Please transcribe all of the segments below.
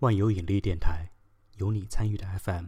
万有引力电台，有你参与的 FM。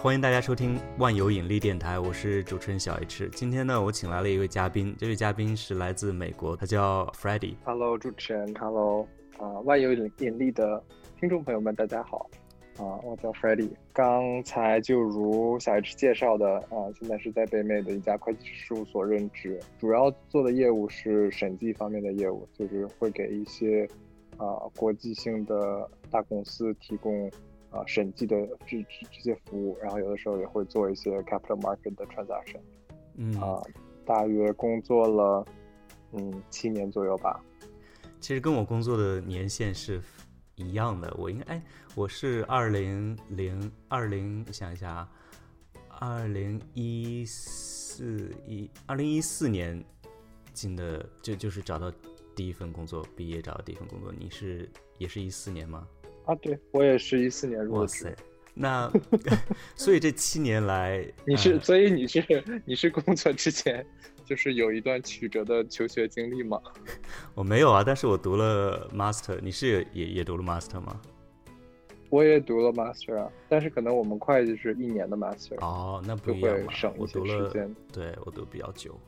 欢迎大家收听万有引力电台，我是主持人小 H。今天呢，我请来了一位嘉宾，这位嘉宾是来自美国，他叫 Freddie。Hello，主持人，Hello，啊，万有引引力的听众朋友们，大家好。啊，我叫 Freddie。刚才就如小 H 介绍的，啊，现在是在北美的一家会计师事务所任职，主要做的业务是审计方面的业务，就是会给一些啊国际性的大公司提供啊审计的这这这些服务，然后有的时候也会做一些 capital market 的 transaction。嗯啊，大约工作了嗯七年左右吧。其实跟我工作的年限是。一样的，我应该哎，我是二零零二零，想一下啊，二零一四一二零一四年进的，就就是找到第一份工作，毕业找到第一份工作。你是也是一四年吗？啊，对我也是一四年入职。那 所以这七年来，你是所以你是你是工作之前。就是有一段曲折的求学经历吗？我没有啊，但是我读了 master。你是也也读了 master 吗？我也读了 master 啊，但是可能我们会计是一年的 master。哦，那不一样嘛。我读了，对我读比较久。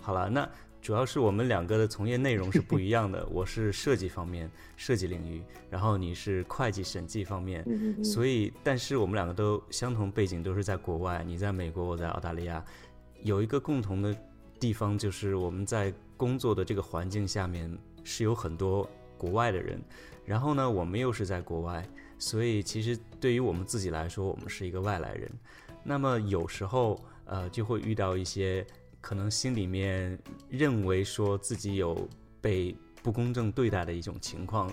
好了，那主要是我们两个的从业内容是不一样的。我是设计方面，设计领域，然后你是会计审计方面。所以，但是我们两个都相同背景，都是在国外。你在美国，我在澳大利亚。有一个共同的地方，就是我们在工作的这个环境下面是有很多国外的人，然后呢，我们又是在国外，所以其实对于我们自己来说，我们是一个外来人。那么有时候，呃，就会遇到一些可能心里面认为说自己有被不公正对待的一种情况。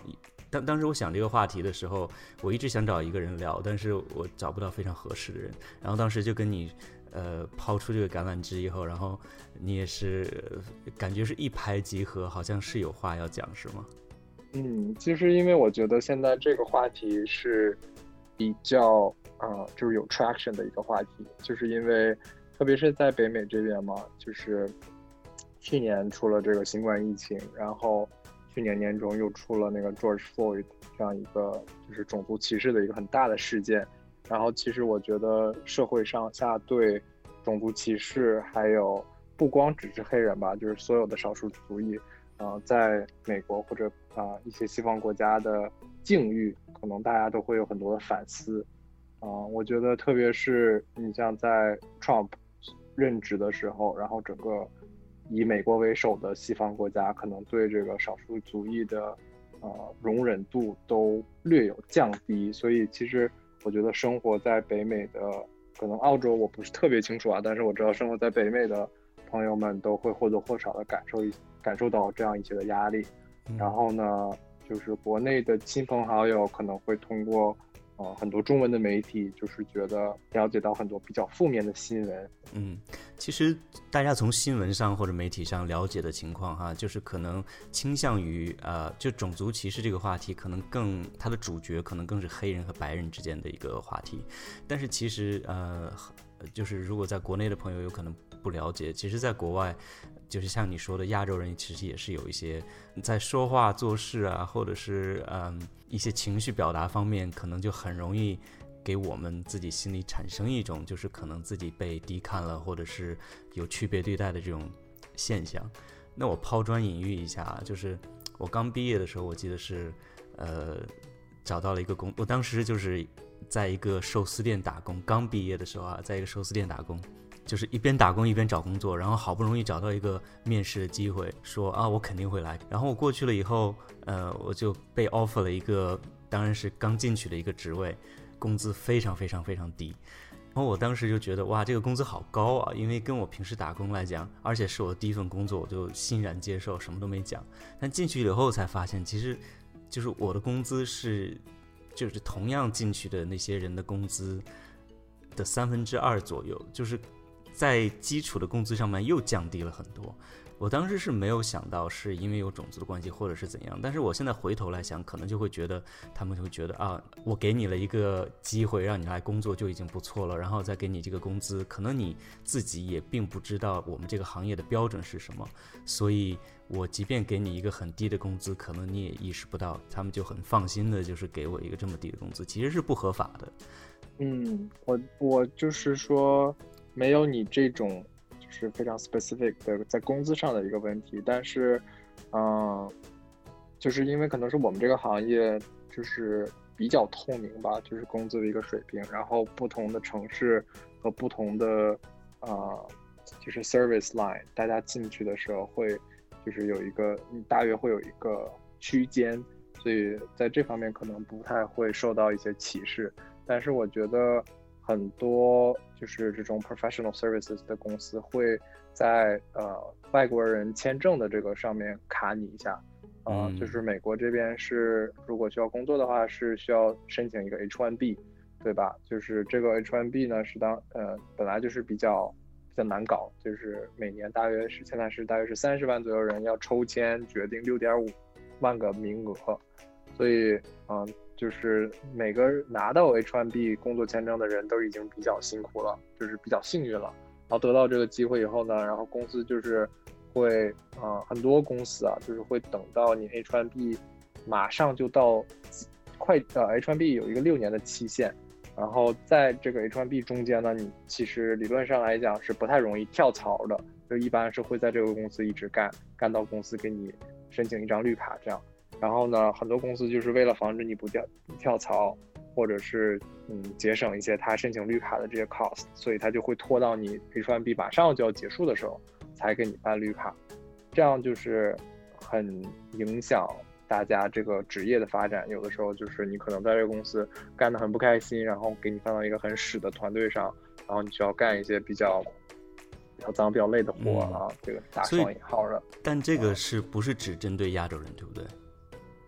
当当时我想这个话题的时候，我一直想找一个人聊，但是我找不到非常合适的人。然后当时就跟你。呃，抛出这个橄榄枝以后，然后你也是感觉是一拍即合，好像是有话要讲，是吗？嗯，其实因为我觉得现在这个话题是比较啊，就是有 traction 的一个话题，就是因为特别是在北美这边嘛，就是去年出了这个新冠疫情，然后去年年中又出了那个 George Floyd 这样一个就是种族歧视的一个很大的事件。然后，其实我觉得社会上下对种族歧视，还有不光只是黑人吧，就是所有的少数族裔，呃，在美国或者啊一些西方国家的境遇，可能大家都会有很多的反思。啊，我觉得特别是你像在 Trump 任职的时候，然后整个以美国为首的西方国家，可能对这个少数族裔的呃容忍度都略有降低，所以其实。我觉得生活在北美的，可能澳洲我不是特别清楚啊，但是我知道生活在北美的朋友们都会或多或少的感受一感受到这样一些的压力。然后呢，就是国内的亲朋好友可能会通过。呃，很多中文的媒体就是觉得了解到很多比较负面的新闻。嗯，其实大家从新闻上或者媒体上了解的情况哈，就是可能倾向于呃，就种族歧视这个话题，可能更它的主角可能更是黑人和白人之间的一个话题。但是其实呃，就是如果在国内的朋友有可能不了解，其实在国外。就是像你说的，亚洲人其实也是有一些在说话做事啊，或者是嗯一些情绪表达方面，可能就很容易给我们自己心里产生一种就是可能自己被低看了，或者是有区别对待的这种现象。那我抛砖引玉一下啊，就是我刚毕业的时候，我记得是呃找到了一个工，我当时就是在一个寿司店打工，刚毕业的时候啊，在一个寿司店打工。就是一边打工一边找工作，然后好不容易找到一个面试的机会，说啊我肯定会来。然后我过去了以后，呃，我就被 offer 了一个，当然是刚进去的一个职位，工资非常非常非常低。然后我当时就觉得哇，这个工资好高啊，因为跟我平时打工来讲，而且是我的第一份工作，我就欣然接受，什么都没讲。但进去以后才发现，其实就是我的工资是，就是同样进去的那些人的工资的三分之二左右，就是。在基础的工资上面又降低了很多。我当时是没有想到是因为有种族的关系或者是怎样，但是我现在回头来想，可能就会觉得他们就会觉得啊，我给你了一个机会让你来工作就已经不错了，然后再给你这个工资，可能你自己也并不知道我们这个行业的标准是什么，所以我即便给你一个很低的工资，可能你也意识不到，他们就很放心的就是给我一个这么低的工资，其实是不合法的。嗯，我我就是说没有你这种。就是非常 specific 的在工资上的一个问题，但是，嗯，就是因为可能是我们这个行业就是比较透明吧，就是工资的一个水平，然后不同的城市和不同的呃，就是 service line，大家进去的时候会就是有一个大约会有一个区间，所以在这方面可能不太会受到一些歧视，但是我觉得。很多就是这种 professional services 的公司会在呃外国人签证的这个上面卡你一下，啊，就是美国这边是如果需要工作的话是需要申请一个 H1B，对吧？就是这个 H1B 呢是当呃本来就是比较比较难搞，就是每年大约是现在是大约是三十万左右人要抽签决定六点五万个名额，所以嗯。就是每个拿到 H1B 工作签证的人都已经比较辛苦了，就是比较幸运了。然后得到这个机会以后呢，然后公司就是会啊，很多公司啊，就是会等到你 H1B 马上就到快呃 H1B 有一个六年的期限，然后在这个 H1B 中间呢，你其实理论上来讲是不太容易跳槽的，就一般是会在这个公司一直干，干到公司给你申请一张绿卡这样。然后呢，很多公司就是为了防止你不跳跳槽，或者是嗯节省一些他申请绿卡的这些 cost，所以他就会拖到你 H1B 马上就要结束的时候才给你办绿卡，这样就是很影响大家这个职业的发展。有的时候就是你可能在这个公司干得很不开心，然后给你放到一个很屎的团队上，然后你需要干一些比较比较脏、比较累的活啊，这个打双引号的。但这个是不是只针对亚洲人，对不对？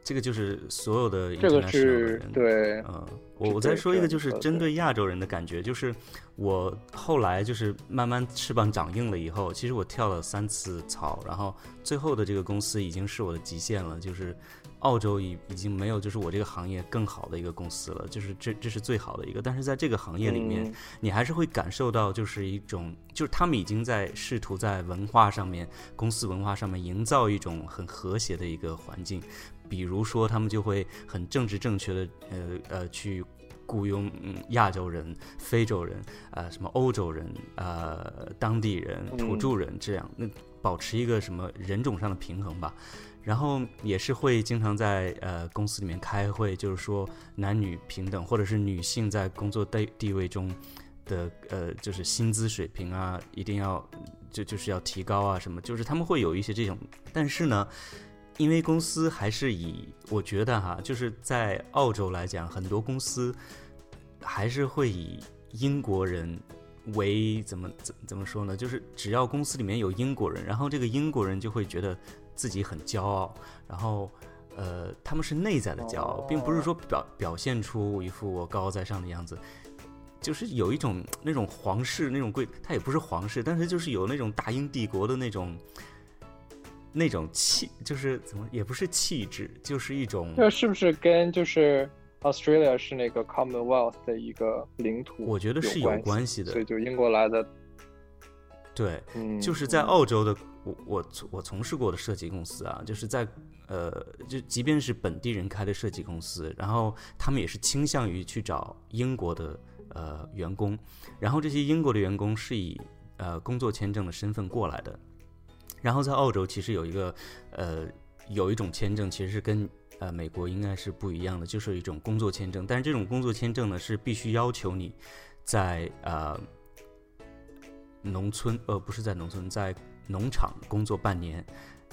这个就是所有的这个是对，嗯，我我再说一个，就是针对亚洲人的感觉，就是我后来就是慢慢翅膀长硬了以后，其实我跳了三次槽，然后最后的这个公司已经是我的极限了，就是澳洲已已经没有就是我这个行业更好的一个公司了，就是这这是最好的一个，但是在这个行业里面，你还是会感受到就是一种，就是他们已经在试图在文化上面，公司文化上面营造一种很和谐的一个环境。比如说，他们就会很政治正确的，呃呃，去雇佣亚洲人、非洲人、呃什么欧洲人、呃当地人、土著人这样，那保持一个什么人种上的平衡吧。然后也是会经常在呃公司里面开会，就是说男女平等，或者是女性在工作地地位中的呃就是薪资水平啊，一定要就就是要提高啊什么，就是他们会有一些这种，但是呢。因为公司还是以，我觉得哈，就是在澳洲来讲，很多公司还是会以英国人为怎么怎怎么说呢？就是只要公司里面有英国人，然后这个英国人就会觉得自己很骄傲，然后呃，他们是内在的骄傲，并不是说表表现出一副我高高在上的样子，就是有一种那种皇室那种贵，他也不是皇室，但是就是有那种大英帝国的那种。那种气就是怎么也不是气质，就是一种。这是不是跟就是 Australia 是那个 Commonwealth 的一个领土？我觉得是有关系的。所以就英国来的。对，就是在澳洲的，我我我从事过的设计公司啊，就是在呃，就即便是本地人开的设计公司，然后他们也是倾向于去找英国的呃员工，然后这些英国的员工是以呃工作签证的身份过来的。然后在澳洲，其实有一个，呃，有一种签证，其实是跟呃美国应该是不一样的，就是一种工作签证。但是这种工作签证呢，是必须要求你在呃农村，呃不是在农村，在农场工作半年，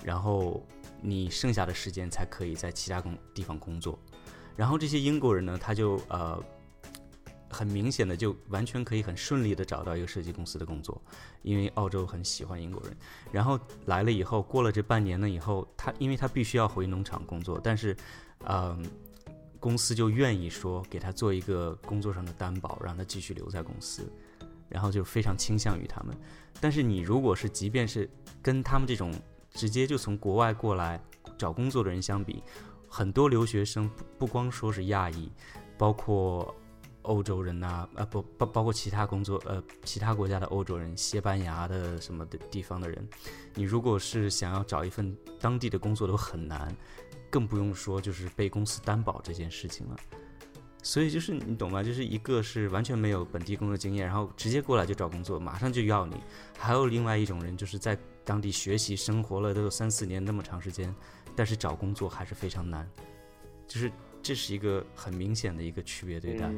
然后你剩下的时间才可以在其他工地方工作。然后这些英国人呢，他就呃。很明显的，就完全可以很顺利的找到一个设计公司的工作，因为澳洲很喜欢英国人。然后来了以后，过了这半年了以后，他因为他必须要回农场工作，但是，嗯，公司就愿意说给他做一个工作上的担保，让他继续留在公司。然后就非常倾向于他们。但是你如果是即便是跟他们这种直接就从国外过来找工作的人相比，很多留学生不不光说是亚裔，包括欧洲人呐，呃不包包括其他工作呃其他国家的欧洲人、西班牙的什么的地方的人，你如果是想要找一份当地的工作都很难，更不用说就是被公司担保这件事情了。所以就是你懂吗？就是一个是完全没有本地工作经验，然后直接过来就找工作，马上就要你；还有另外一种人，就是在当地学习生活了都有三四年那么长时间。但是找工作还是非常难，就是这是一个很明显的一个区别对待。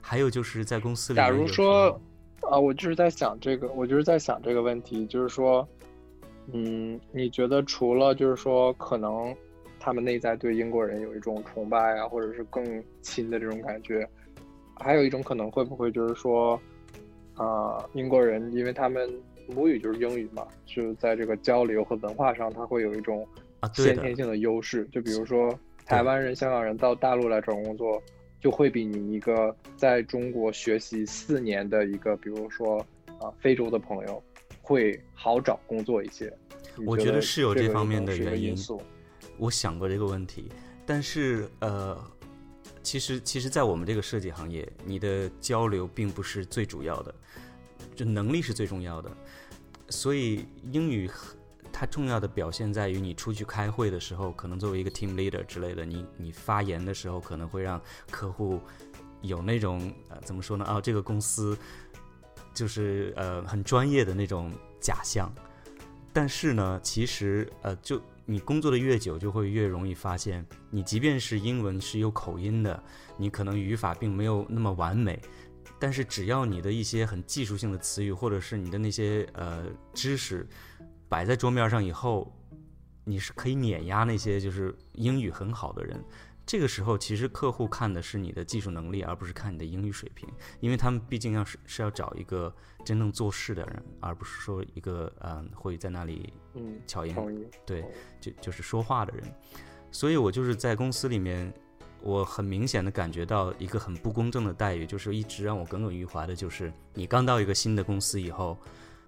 还有就是在公司里，假如说，啊，我就是在想这个，我就是在想这个问题，就是说，嗯，你觉得除了就是说可能他们内在对英国人有一种崇拜啊，或者是更亲的这种感觉，还有一种可能会不会就是说，啊，英国人因为他们母语就是英语嘛，就在这个交流和文化上，他会有一种。啊，先天性的优势，就比如说台湾人、香港人到大陆来找工作，就会比你一个在中国学习四年的一个，比如说啊非洲的朋友，会好找工作一些。我觉得是有这方面的原因。我想过这个问题，但是呃，其实其实，在我们这个设计行业，你的交流并不是最主要的，就能力是最重要的，所以英语。它重要的表现在于你出去开会的时候，可能作为一个 team leader 之类的，你你发言的时候可能会让客户有那种呃怎么说呢？啊，这个公司就是呃很专业的那种假象。但是呢，其实呃就你工作的越久，就会越容易发现，你即便是英文是有口音的，你可能语法并没有那么完美，但是只要你的一些很技术性的词语，或者是你的那些呃知识。摆在桌面上以后，你是可以碾压那些就是英语很好的人。这个时候，其实客户看的是你的技术能力，而不是看你的英语水平，因为他们毕竟要是是要找一个真正做事的人，而不是说一个嗯会在那里嗯巧言对就就是说话的人。所以我就是在公司里面，我很明显的感觉到一个很不公正的待遇，就是一直让我耿耿于怀的，就是你刚到一个新的公司以后。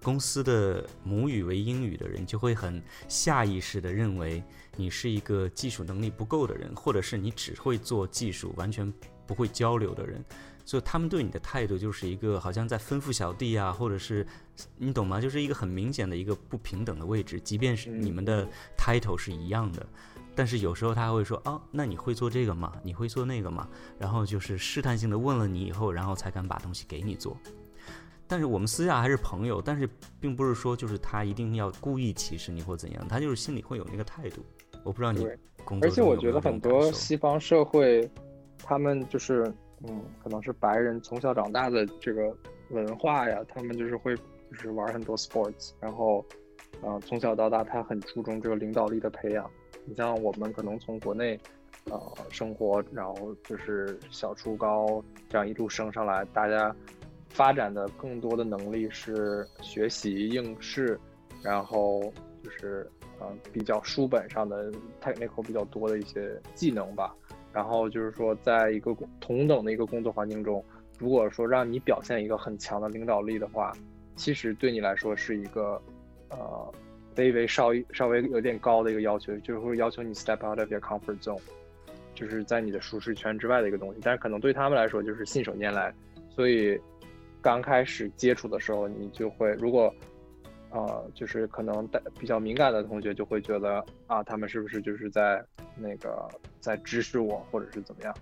公司的母语为英语的人就会很下意识地认为你是一个技术能力不够的人，或者是你只会做技术，完全不会交流的人，所以他们对你的态度就是一个好像在吩咐小弟啊，或者是你懂吗？就是一个很明显的一个不平等的位置，即便是你们的 title 是一样的，但是有时候他会说啊，那你会做这个吗？你会做那个吗？然后就是试探性的问了你以后，然后才敢把东西给你做。但是我们私下还是朋友，但是并不是说就是他一定要故意歧视你或怎样，他就是心里会有那个态度。我不知道你工作而且我觉得很多西方社会，他们就是嗯，可能是白人从小长大的这个文化呀，他们就是会就是玩很多 sports，然后嗯，从小到大他很注重这个领导力的培养。你像我们可能从国内呃生活，然后就是小初高这样一路升上来，大家。发展的更多的能力是学习应试，然后就是呃比较书本上的 technical 比较多的一些技能吧。然后就是说，在一个同等的一个工作环境中，如果说让你表现一个很强的领导力的话，其实对你来说是一个呃微微稍稍微有点高的一个要求，就是会要求你 step out of your comfort zone，就是在你的舒适圈之外的一个东西。但是可能对他们来说就是信手拈来，所以。刚开始接触的时候，你就会如果，呃，就是可能带比较敏感的同学就会觉得啊，他们是不是就是在那个在指使我，或者是怎么样？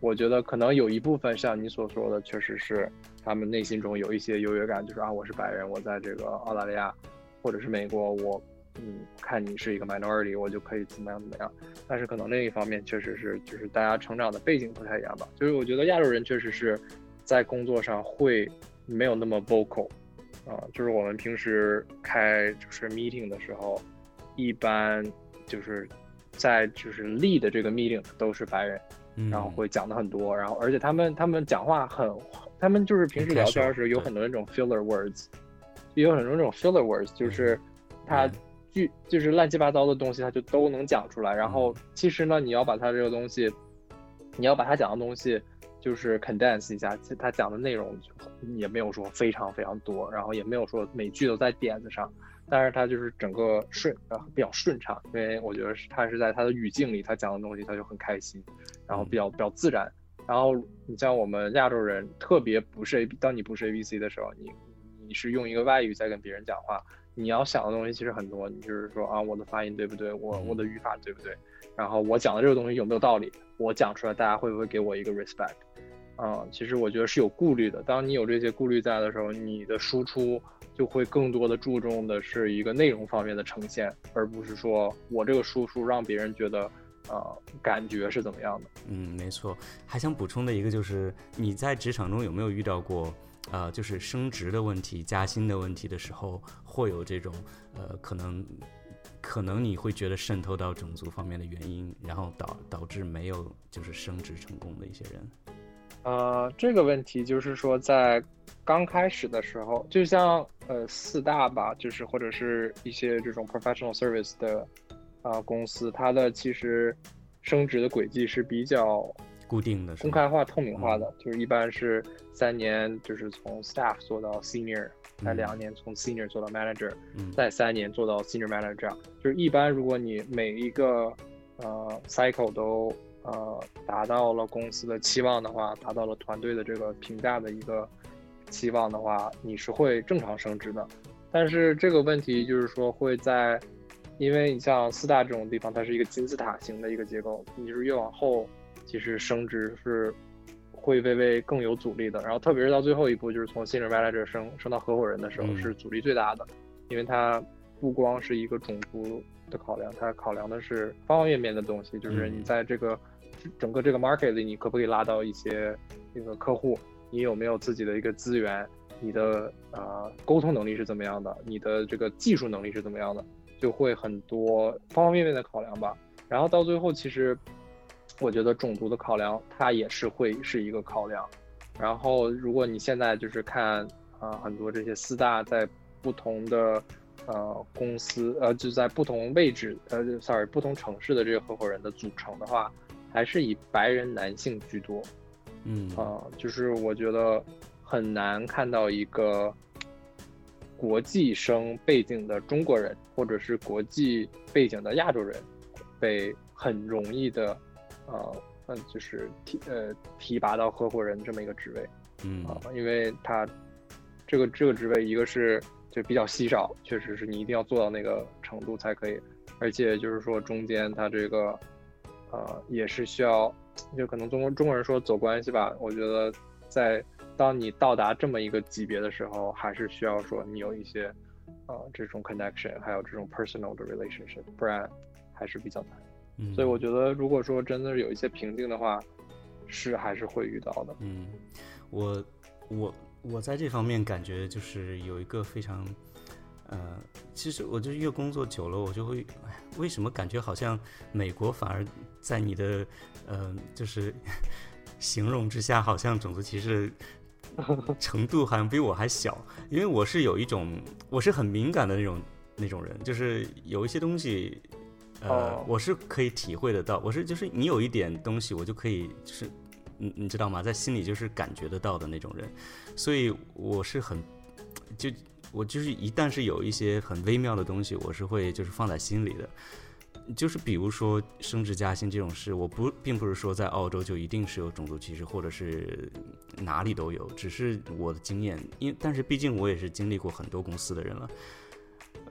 我觉得可能有一部分像你所说的，确实是他们内心中有一些优越感，就是啊，我是白人，我在这个澳大利亚或者是美国，我嗯看你是一个 minority，我就可以怎么样怎么样。但是可能另一方面确实是就是大家成长的背景不太一样吧，就是我觉得亚洲人确实是。在工作上会没有那么 vocal，啊，就是我们平时开就是 meeting 的时候，一般就是在就是 lead 这个 meeting 都是白人，然后会讲的很多，然后而且他们他们讲话很，他们就是平时聊天时有很多那种 filler words，有很多那种 filler words，就是他句就是乱七八糟的东西他就都能讲出来，然后其实呢你要把他这个东西，你要把他讲的东西。就是 condense 一下，他讲的内容也没有说非常非常多，然后也没有说每句都在点子上，但是他就是整个顺呃比较顺畅，因为我觉得是他是在他的语境里，他讲的东西他就很开心，然后比较比较自然。然后你像我们亚洲人，特别不是 A，当你不是 A B C 的时候，你你是用一个外语在跟别人讲话，你要想的东西其实很多，你就是说啊，我的发音对不对？我我的语法对不对？然后我讲的这个东西有没有道理？我讲出来，大家会不会给我一个 respect？啊，其实我觉得是有顾虑的。当你有这些顾虑在的时候，你的输出就会更多的注重的是一个内容方面的呈现，而不是说我这个输出让别人觉得，呃，感觉是怎么样的。嗯，没错。还想补充的一个就是你在职场中有没有遇到过，呃，就是升职的问题、加薪的问题的时候，会有这种，呃，可能。可能你会觉得渗透到种族方面的原因，然后导导致没有就是升职成功的一些人。呃，这个问题就是说，在刚开始的时候，就像呃四大吧，就是或者是一些这种 professional service 的啊公司，它的其实升职的轨迹是比较固定的、公开化、透明化的，就是一般是三年，就是从 staff 做到 senior。在两年从 senior 做到 manager，再三年做到 senior manager，就是一般如果你每一个呃 cycle 都呃达到了公司的期望的话，达到了团队的这个评价的一个期望的话，你是会正常升职的。但是这个问题就是说会在，因为你像四大这种地方，它是一个金字塔型的一个结构，你是越往后，其实升职是。会微微更有阻力的，然后特别是到最后一步，就是从 senior manager 升升到合伙人的时候，是阻力最大的，因为它不光是一个种族的考量，它考量的是方方面面的东西，就是你在这个整个这个 market 里，你可不可以拉到一些那个客户，你有没有自己的一个资源，你的呃沟通能力是怎么样的，你的这个技术能力是怎么样的，就会很多方方面面的考量吧。然后到最后，其实。我觉得种族的考量，它也是会是一个考量。然后，如果你现在就是看啊，很多这些四大在不同的呃公司呃，就在不同位置呃，sorry，不同城市的这个合伙人的组成的话，还是以白人男性居多。嗯啊，就是我觉得很难看到一个国际生背景的中国人，或者是国际背景的亚洲人，被很容易的。呃，嗯，就是提呃提拔到合伙人这么一个职位，嗯啊，因为他这个这个职位，一个是就比较稀少，确实是你一定要做到那个程度才可以，而且就是说中间他这个呃也是需要，就可能中国中国人说走关系吧，我觉得在当你到达这么一个级别的时候，还是需要说你有一些呃这种 connection，还有这种 personal 的 relationship，不然还是比较难。所以我觉得，如果说真的是有一些瓶颈的话，是还是会遇到的。嗯，我我我在这方面感觉就是有一个非常，呃，其实我就越工作久了，我就会，为什么感觉好像美国反而在你的，呃，就是 形容之下，好像种族歧视 程度好像比我还小，因为我是有一种，我是很敏感的那种那种人，就是有一些东西。呃，我是可以体会得到，我是就是你有一点东西，我就可以就是，你你知道吗？在心里就是感觉得到的那种人，所以我是很，就我就是一旦是有一些很微妙的东西，我是会就是放在心里的，就是比如说升职加薪这种事，我不并不是说在澳洲就一定是有种族歧视，或者是哪里都有，只是我的经验，因但是毕竟我也是经历过很多公司的人了。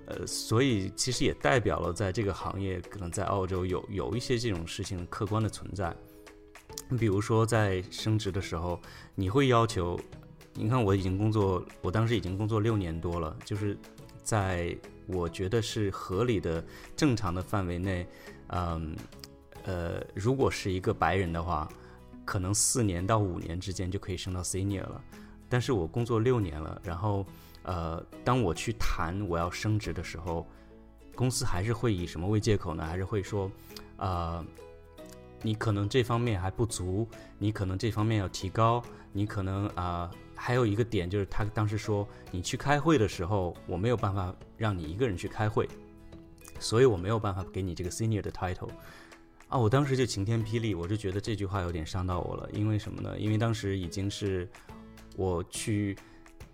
呃，所以其实也代表了在这个行业，可能在澳洲有有一些这种事情客观的存在。你比如说在升职的时候，你会要求，你看我已经工作，我当时已经工作六年多了，就是在我觉得是合理的、正常的范围内，嗯，呃，如果是一个白人的话，可能四年到五年之间就可以升到 senior 了。但是我工作六年了，然后。呃，当我去谈我要升职的时候，公司还是会以什么为借口呢？还是会说，呃，你可能这方面还不足，你可能这方面要提高，你可能啊，还有一个点就是他当时说，你去开会的时候，我没有办法让你一个人去开会，所以我没有办法给你这个 senior 的 title。啊，我当时就晴天霹雳，我就觉得这句话有点伤到我了。因为什么呢？因为当时已经是我去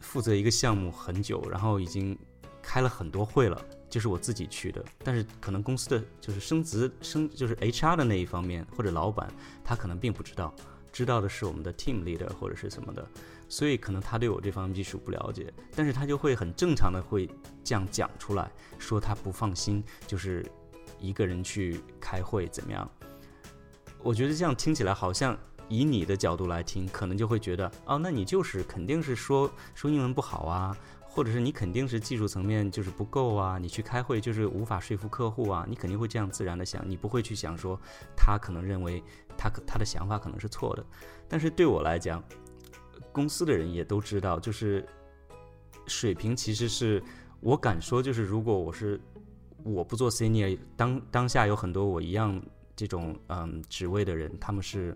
负责一个项目很久，然后已经开了很多会了，就是我自己去的。但是可能公司的就是升职升就是 HR 的那一方面或者老板他可能并不知道，知道的是我们的 team leader 或者是什么的，所以可能他对我这方面技术不了解，但是他就会很正常的会这样讲出来，说他不放心，就是。一个人去开会怎么样？我觉得这样听起来好像以你的角度来听，可能就会觉得哦，那你就是肯定是说说英文不好啊，或者是你肯定是技术层面就是不够啊，你去开会就是无法说服客户啊，你肯定会这样自然的想，你不会去想说他可能认为他可他的想法可能是错的。但是对我来讲，公司的人也都知道，就是水平其实是我敢说，就是如果我是。我不做 senior，当当下有很多我一样这种嗯职位的人，他们是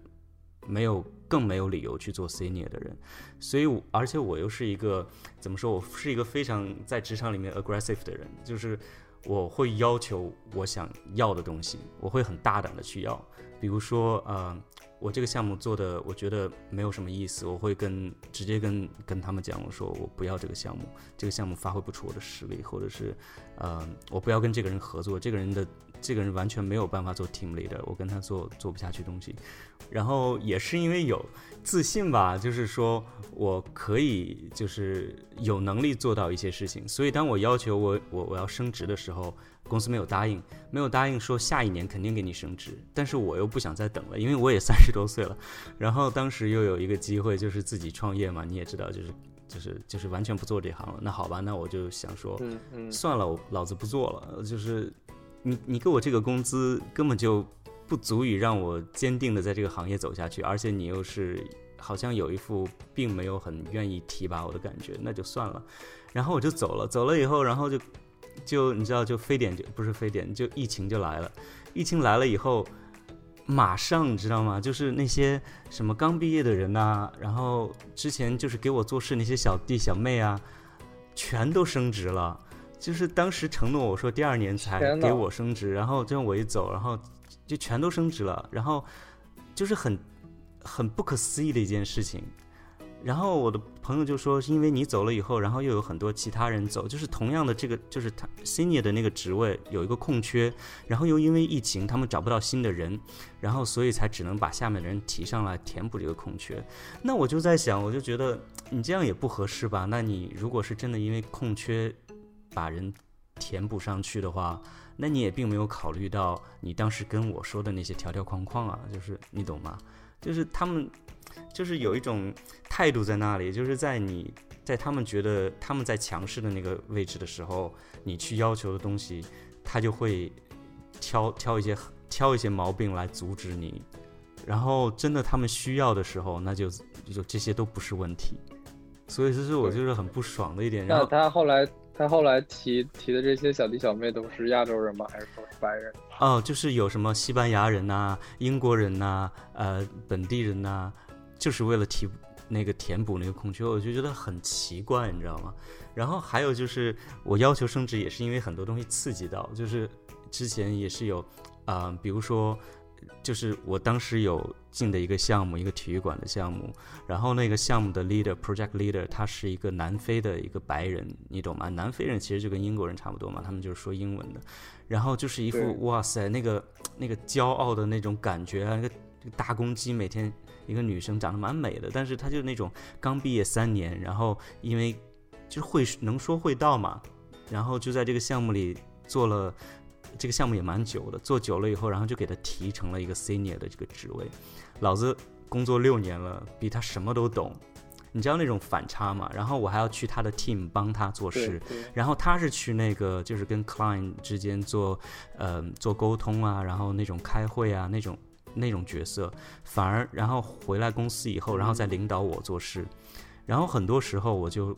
没有更没有理由去做 senior 的人，所以我而且我又是一个怎么说，我是一个非常在职场里面 aggressive 的人，就是我会要求我想要的东西，我会很大胆的去要，比如说呃。我这个项目做的，我觉得没有什么意思。我会跟直接跟跟他们讲，我说我不要这个项目，这个项目发挥不出我的实力，或者是，呃，我不要跟这个人合作，这个人的这个人完全没有办法做 team leader，我跟他做做不下去东西。然后也是因为有自信吧，就是说我可以就是有能力做到一些事情，所以当我要求我我我要升职的时候。公司没有答应，没有答应说下一年肯定给你升职，但是我又不想再等了，因为我也 三十多岁了，然后当时又有一个机会，就是自己创业嘛，你也知道，就是就是就是完全不做这行了。那好吧，那我就想说，算了，我老子不做了。就是你你给我这个工资根本就不足以让我坚定的在这个行业走下去，而且你又是好像有一副并没有很愿意提拔我的感觉，那就算了。然后我就走了，走了以后，然后就。就你知道，就非典就不是非典，就疫情就来了。疫情来了以后，马上你知道吗？就是那些什么刚毕业的人呐，然后之前就是给我做事那些小弟小妹啊，全都升职了。就是当时承诺我说第二年才给我升职，然后最后我一走，然后就全都升职了。然后就是很很不可思议的一件事情。然后我的朋友就说，是因为你走了以后，然后又有很多其他人走，就是同样的这个，就是他 senior 的那个职位有一个空缺，然后又因为疫情，他们找不到新的人，然后所以才只能把下面的人提上来填补这个空缺。那我就在想，我就觉得你这样也不合适吧？那你如果是真的因为空缺把人填补上去的话，那你也并没有考虑到你当时跟我说的那些条条框框啊，就是你懂吗？就是他们。就是有一种态度在那里，就是在你在他们觉得他们在强势的那个位置的时候，你去要求的东西，他就会挑挑一些挑一些毛病来阻止你。然后真的他们需要的时候，那就就这些都不是问题。所以这是我就是很不爽的一点。然后他后来他后来提提的这些小弟小妹都是亚洲人吗？还是说是白人？哦，就是有什么西班牙人呐、英国人呐、呃本地人呐。就是为了提那个填补那个空缺，我就觉得很奇怪，你知道吗？然后还有就是我要求升职也是因为很多东西刺激到，就是之前也是有，啊，比如说，就是我当时有进的一个项目，一个体育馆的项目，然后那个项目的 leader project leader 他是一个南非的一个白人，你懂吗？南非人其实就跟英国人差不多嘛，他们就是说英文的，然后就是一副哇塞那个那个骄傲的那种感觉啊，那个大公鸡每天。一个女生长得蛮美的，但是她就那种刚毕业三年，然后因为就会能说会道嘛，然后就在这个项目里做了，这个项目也蛮久的，做久了以后，然后就给他提成了一个 senior 的这个职位。老子工作六年了，比他什么都懂，你知道那种反差嘛？然后我还要去他的 team 帮他做事，然后他是去那个就是跟 client 之间做呃做沟通啊，然后那种开会啊那种。那种角色，反而然后回来公司以后，然后再领导我做事，然后很多时候我就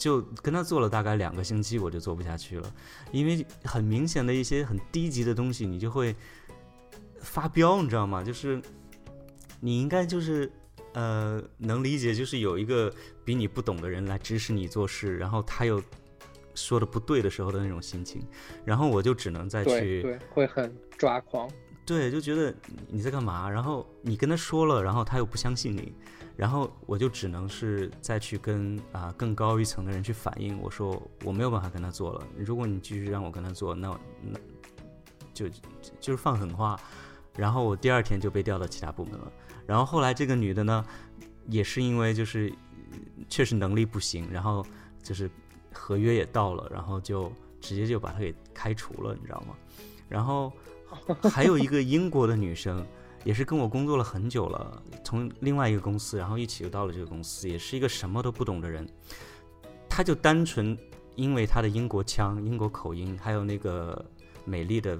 就跟他做了大概两个星期，我就做不下去了，因为很明显的一些很低级的东西，你就会发飙，你知道吗？就是你应该就是呃能理解，就是有一个比你不懂的人来指使你做事，然后他又说的不对的时候的那种心情，然后我就只能再去对会很抓狂。对，就觉得你在干嘛？然后你跟他说了，然后他又不相信你，然后我就只能是再去跟啊更高一层的人去反映，我说我没有办法跟他做了。如果你继续让我跟他做，那那就就是放狠话。然后我第二天就被调到其他部门了。然后后来这个女的呢，也是因为就是确实能力不行，然后就是合约也到了，然后就直接就把她给开除了，你知道吗？然后 还有一个英国的女生，也是跟我工作了很久了，从另外一个公司，然后一起又到了这个公司，也是一个什么都不懂的人。她就单纯因为她的英国腔、英国口音，还有那个美丽的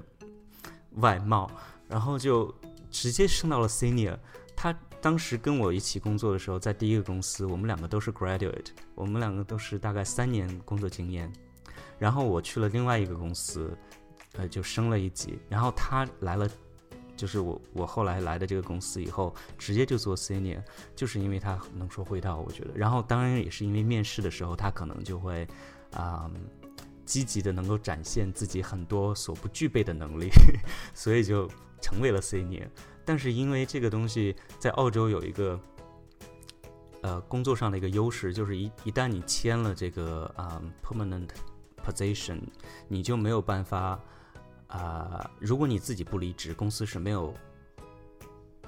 外貌。然后就直接升到了 senior。她当时跟我一起工作的时候，在第一个公司，我们两个都是 graduate，我们两个都是大概三年工作经验。然后我去了另外一个公司，呃，就升了一级。然后他来了，就是我我后来来的这个公司以后，直接就做 senior，就是因为他能说会道，我觉得。然后当然也是因为面试的时候，他可能就会啊。积极的能够展现自己很多所不具备的能力，所以就成为了 senior。但是因为这个东西在澳洲有一个呃工作上的一个优势，就是一一旦你签了这个啊 permanent position，你就没有办法啊，如果你自己不离职，公司是没有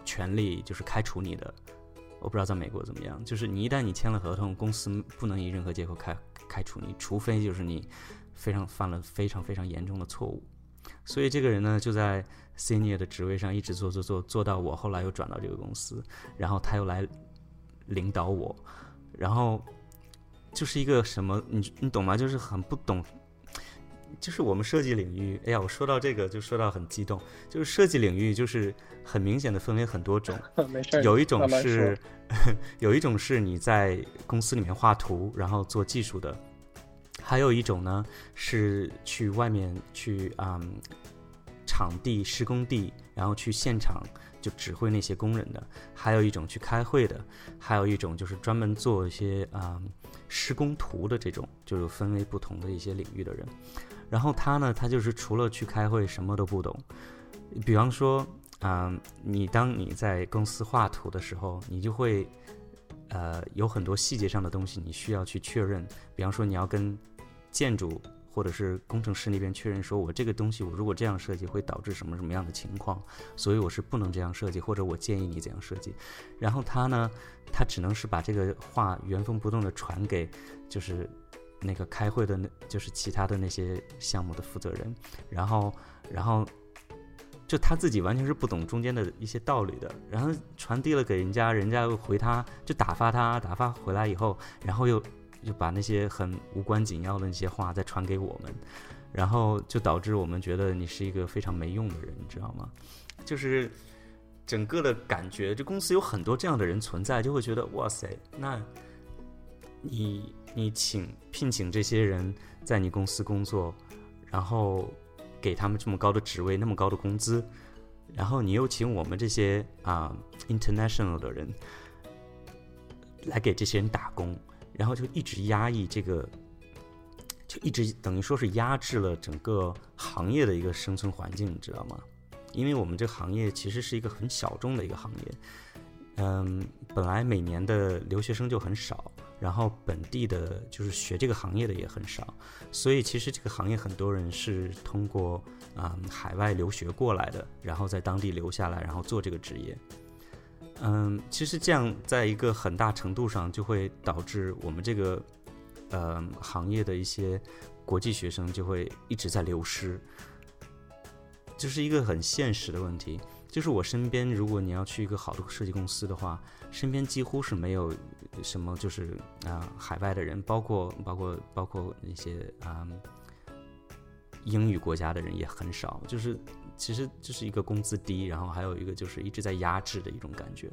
权利就是开除你的。我不知道在美国怎么样，就是你一旦你签了合同，公司不能以任何借口开开除你，除非就是你。非常犯了非常非常严重的错误，所以这个人呢就在 senior 的职位上一直做做做做到我后来又转到这个公司，然后他又来领导我，然后就是一个什么你你懂吗？就是很不懂，就是我们设计领域，哎呀，我说到这个就说到很激动，就是设计领域就是很明显的分为很多种，有一种是 有一种是你在公司里面画图，然后做技术的。还有一种呢，是去外面去啊，场地施工地，然后去现场就指挥那些工人的；还有一种去开会的；还有一种就是专门做一些啊施工图的这种，就是分为不同的一些领域的人。然后他呢，他就是除了去开会什么都不懂。比方说啊，你当你在公司画图的时候，你就会呃有很多细节上的东西你需要去确认。比方说你要跟建筑或者是工程师那边确认说，我这个东西我如果这样设计会导致什么什么样的情况，所以我是不能这样设计，或者我建议你怎样设计。然后他呢，他只能是把这个话原封不动的传给，就是那个开会的那，就是其他的那些项目的负责人。然后，然后就他自己完全是不懂中间的一些道理的。然后传递了给人家，人家又回他，就打发他，打发回来以后，然后又。就把那些很无关紧要的那些话再传给我们，然后就导致我们觉得你是一个非常没用的人，你知道吗？就是整个的感觉，这公司有很多这样的人存在，就会觉得哇塞，那你你请聘请这些人在你公司工作，然后给他们这么高的职位，那么高的工资，然后你又请我们这些啊 international 的人来给这些人打工。然后就一直压抑这个，就一直等于说是压制了整个行业的一个生存环境，你知道吗？因为我们这个行业其实是一个很小众的一个行业，嗯，本来每年的留学生就很少，然后本地的就是学这个行业的也很少，所以其实这个行业很多人是通过啊海外留学过来的，然后在当地留下来，然后做这个职业。嗯，其实这样，在一个很大程度上就会导致我们这个，呃，行业的一些国际学生就会一直在流失，这是一个很现实的问题。就是我身边，如果你要去一个好的设计公司的话，身边几乎是没有什么就是啊海外的人，包括包括包括那些啊英语国家的人也很少，就是。其实就是一个工资低，然后还有一个就是一直在压制的一种感觉，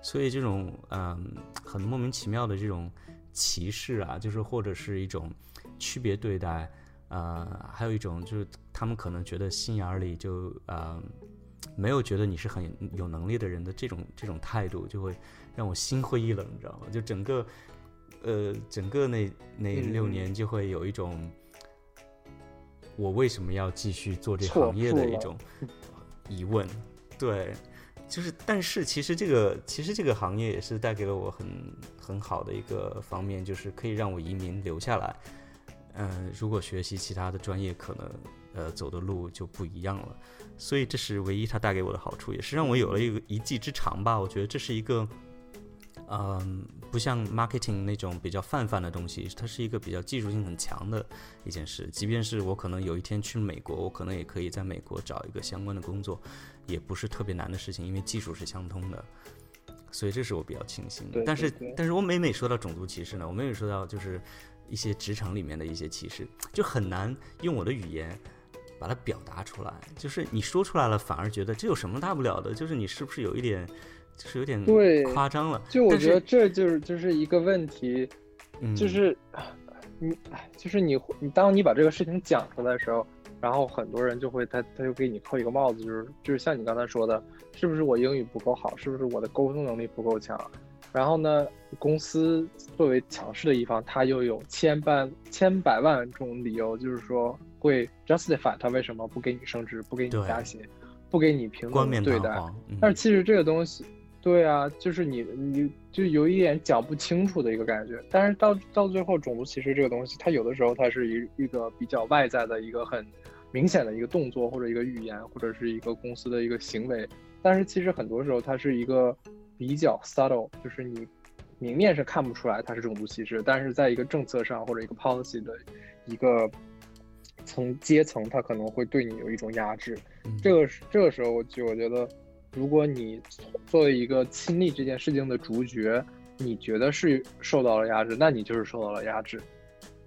所以这种嗯很莫名其妙的这种歧视啊，就是或者是一种区别对待，呃，还有一种就是他们可能觉得心眼里就呃没有觉得你是很有能力的人的这种这种态度，就会让我心灰意冷，你知道吗？就整个呃整个那那六年就会有一种。我为什么要继续做这行业的一种 疑问。对，就是但是其实这个其实这个行业也是带给了我很很好的一个方面，就是可以让我移民留下来。嗯，如果学习其他的专业，可能呃走的路就不一样了。所以这是唯一它带给我的好处，也是让我有了一个一技之长吧。我觉得这是一个。嗯，不像 marketing 那种比较泛泛的东西，它是一个比较技术性很强的一件事。即便是我可能有一天去美国，我可能也可以在美国找一个相关的工作，也不是特别难的事情，因为技术是相通的。所以这是我比较庆幸的。但是，但是我每每说到种族歧视呢，我每每说到就是一些职场里面的一些歧视，就很难用我的语言把它表达出来。就是你说出来了，反而觉得这有什么大不了的？就是你是不是有一点？就是有点对夸张了，就我觉得这就是就是一个问题，就是你就是你你当你把这个事情讲出来的时候，然后很多人就会他他就给你扣一个帽子，就是就是像你刚才说的，是不是我英语不够好，是不是我的沟通能力不够强？然后呢，公司作为强势的一方，他又有千万千百万种理由，就是说会 justify 他为什么不给你升职，不给你加薪，不给你平等对待。但是其实这个东西。对啊，就是你，你就有一点讲不清楚的一个感觉。但是到到最后，种族歧视这个东西，它有的时候它是一一个比较外在的一个很明显的一个动作，或者一个语言，或者是一个公司的一个行为。但是其实很多时候，它是一个比较 subtle，就是你明面是看不出来它是种族歧视，但是在一个政策上或者一个 policy 的一个层阶层，它可能会对你有一种压制。这个这个时候，就我觉得。如果你作为一个亲历这件事情的主角，你觉得是受到了压制，那你就是受到了压制；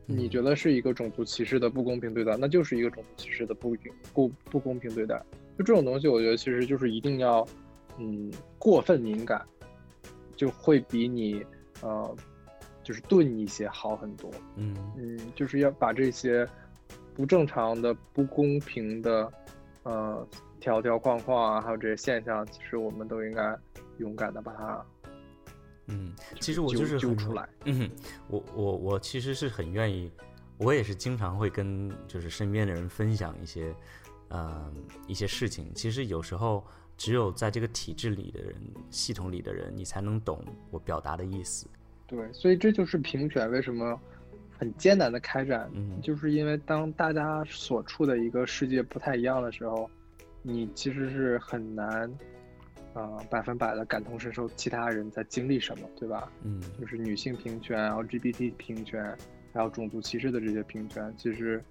你觉得是一个种族歧视的不公平对待，那就是一个种族歧视的不不不公平对待。就这种东西，我觉得其实就是一定要，嗯，过分敏感，就会比你呃，就是钝一些好很多。嗯嗯，就是要把这些不正常的、不公平的，呃。条条框框啊，还有这些现象，其实我们都应该勇敢的把它，嗯，其实我就是揪出来。嗯，我我我其实是很愿意，我也是经常会跟就是身边的人分享一些，呃，一些事情。其实有时候只有在这个体制里的人、系统里的人，你才能懂我表达的意思。对，所以这就是评选为什么很艰难的开展，嗯，就是因为当大家所处的一个世界不太一样的时候。你其实是很难，啊，百分百的感同身受其他人在经历什么，对吧？嗯，就是女性平权，LGBT 平权，还有种族歧视的这些平权，其实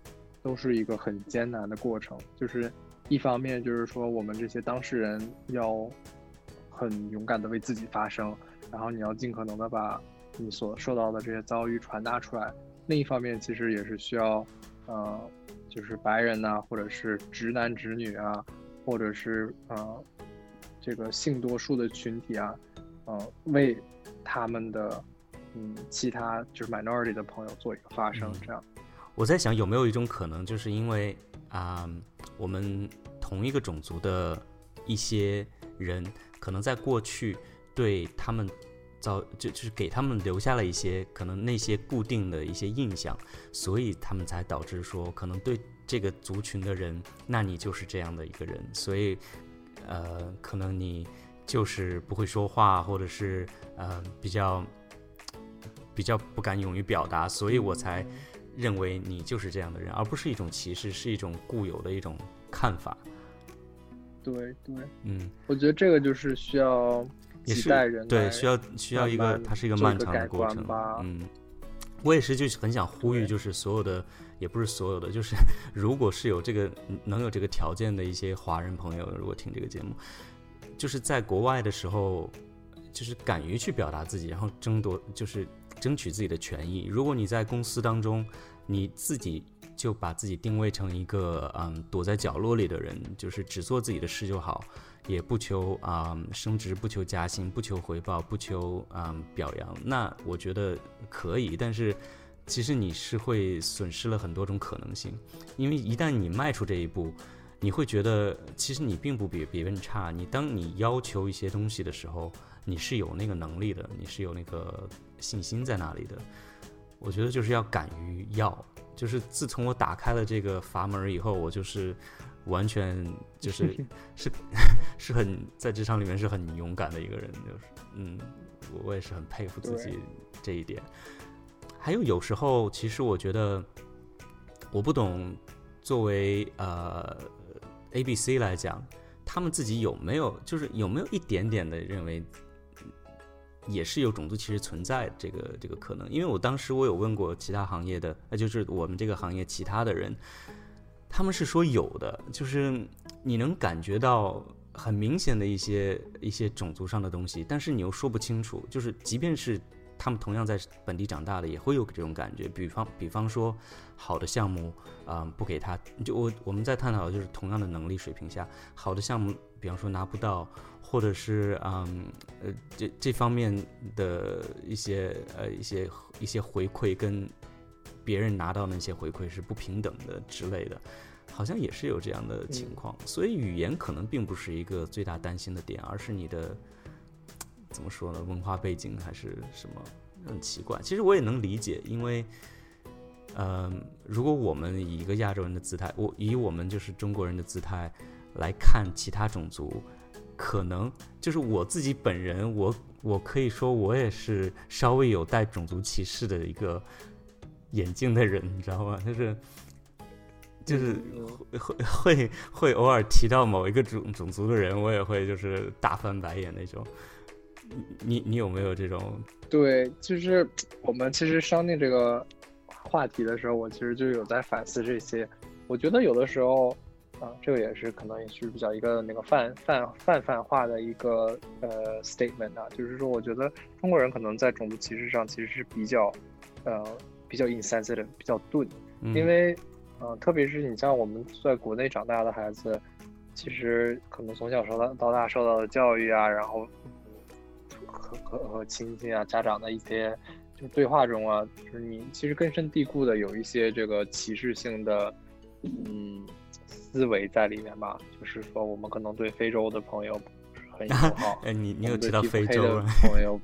都是一个很艰难的过程。就是一方面，就是说我们这些当事人要很勇敢的为自己发声，然后你要尽可能的把你所受到的这些遭遇传达出来。另一方面，其实也是需要，呃，就是白人呐，或者是直男直女啊。或者是呃，这个性多数的群体啊，呃，为他们的嗯其他就是 minority 的朋友做一个发声，这样。我在想有没有一种可能，就是因为啊，我们同一个种族的一些人，可能在过去对他们造就就是给他们留下了一些可能那些固定的一些印象，所以他们才导致说可能对。这个族群的人，那你就是这样的一个人，所以，呃，可能你就是不会说话，或者是呃比较比较不敢勇于表达，所以我才认为你就是这样的人，而不是一种歧视，是一种固有的一种看法。对对，嗯，我觉得这个就是需要几代人对，需要需要一个，它是一个漫长的过程，嗯。我也是，就是很想呼吁，就是所有的，也不是所有的，就是 如果是有这个能有这个条件的一些华人朋友，如果听这个节目，就是在国外的时候，就是敢于去表达自己，然后争夺，就是争取自己的权益。如果你在公司当中，你自己就把自己定位成一个嗯躲在角落里的人，就是只做自己的事就好。也不求啊升职，不求加薪，不求回报，不求啊表扬。那我觉得可以，但是其实你是会损失了很多种可能性，因为一旦你迈出这一步，你会觉得其实你并不比别人差。你当你要求一些东西的时候，你是有那个能力的，你是有那个信心在那里的。我觉得就是要敢于要，就是自从我打开了这个阀门以后，我就是。完全就是 是 是很在职场里面是很勇敢的一个人，就是嗯，我也是很佩服自己这一点。还有有时候，其实我觉得我不懂，作为呃 A B C 来讲，他们自己有没有就是有没有一点点的认为。也是有种族歧视存在这个这个可能，因为我当时我有问过其他行业的，那就是我们这个行业其他的人，他们是说有的，就是你能感觉到很明显的一些一些种族上的东西，但是你又说不清楚，就是即便是他们同样在本地长大的，也会有这种感觉。比方比方说，好的项目啊不给他，就我我们在探讨的就是同样的能力水平下，好的项目，比方说拿不到。或者是嗯呃这这方面的一些呃一些一些回馈跟别人拿到那些回馈是不平等的之类的，好像也是有这样的情况。所以语言可能并不是一个最大担心的点，而是你的怎么说呢？文化背景还是什么很奇怪。其实我也能理解，因为嗯，如果我们以一个亚洲人的姿态，我以我们就是中国人的姿态来看其他种族。可能就是我自己本人，我我可以说我也是稍微有带种族歧视的一个眼镜的人，你知道吗？就是就是会会会偶尔提到某一个种种族的人，我也会就是大翻白眼那种。你你有没有这种？对，就是我们其实商定这个话题的时候，我其实就有在反思这些。我觉得有的时候。啊，这个也是可能也是比较一个那个泛泛泛泛化的一个呃 statement 啊，就是说，我觉得中国人可能在种族歧视上其实是比较呃比较 insensitive，比较钝，因为呃特别是你像我们在国内长大的孩子，其实可能从小受到到大受到的教育啊，然后和和和亲戚啊、家长的一些就对话中啊，就是你其实根深蒂固的有一些这个歧视性的嗯。思维在里面吧，就是说我们可能对非洲的朋友不是很友好。哎，你你有提到非洲的朋友？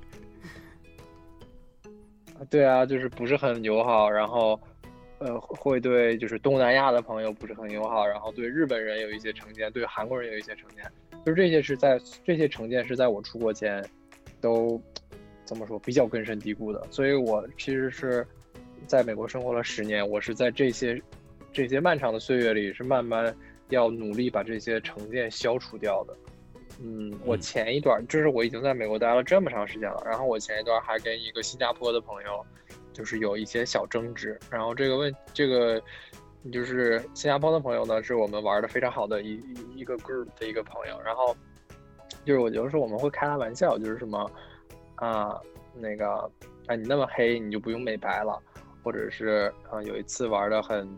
对啊，就是不是很友好。然后，呃，会对就是东南亚的朋友不是很友好。然后对日本人有一些成见，对韩国人有一些成见。就是这些是在这些成见是在我出国前都怎么说比较根深蒂固的。所以我其实是在美国生活了十年，我是在这些。这些漫长的岁月里，是慢慢要努力把这些成见消除掉的。嗯，我前一段就是我已经在美国待了这么长时间了，然后我前一段还跟一个新加坡的朋友，就是有一些小争执。然后这个问这个就是新加坡的朋友呢，是我们玩的非常好的一一个 group 的一个朋友。然后就是我觉得说我们会开他玩笑，就是什么啊那个啊你那么黑你就不用美白了，或者是啊有一次玩的很。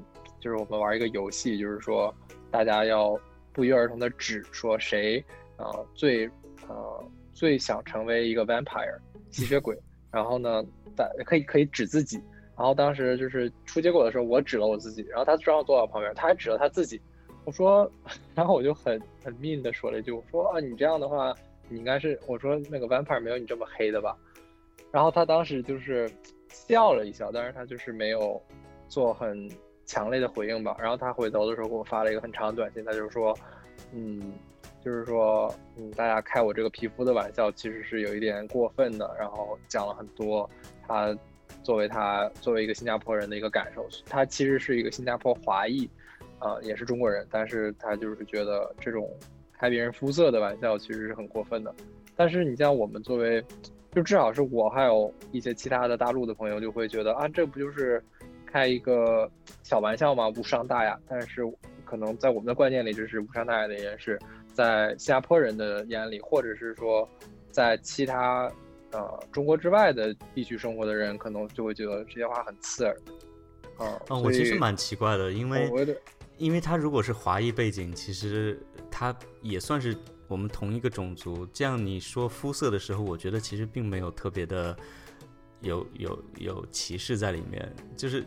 就是我们玩一个游戏，就是说大家要不约而同的指说谁，呃，最，呃，最想成为一个 vampire 吸血鬼，然后呢，大可以可以指自己，然后当时就是出结果的时候，我指了我自己，然后他正好坐我旁边，他还指了他自己，我说，然后我就很很 mean 的说了一句，我说啊，你这样的话，你应该是，我说那个 vampire 没有你这么黑的吧，然后他当时就是笑了一笑，但是他就是没有做很。强烈的回应吧，然后他回头的时候给我发了一个很长的短信，他就说，嗯，就是说，嗯，大家开我这个皮肤的玩笑其实是有一点过分的，然后讲了很多他作为他作为一个新加坡人的一个感受，他其实是一个新加坡华裔，啊，也是中国人，但是他就是觉得这种开别人肤色的玩笑其实是很过分的，但是你像我们作为，就至少是我还有一些其他的大陆的朋友就会觉得啊，这不就是。开一个小玩笑嘛，无伤大雅。但是可能在我们的观念里，这是无伤大雅的一件事。在新加坡人的眼里，或者是说在其他呃中国之外的地区生活的人，可能就会觉得这些话很刺耳。啊，我其实蛮奇怪的，因为因为他如果是华裔背景，其实他也算是我们同一个种族。这样你说肤色的时候，我觉得其实并没有特别的。有有有歧视在里面，就是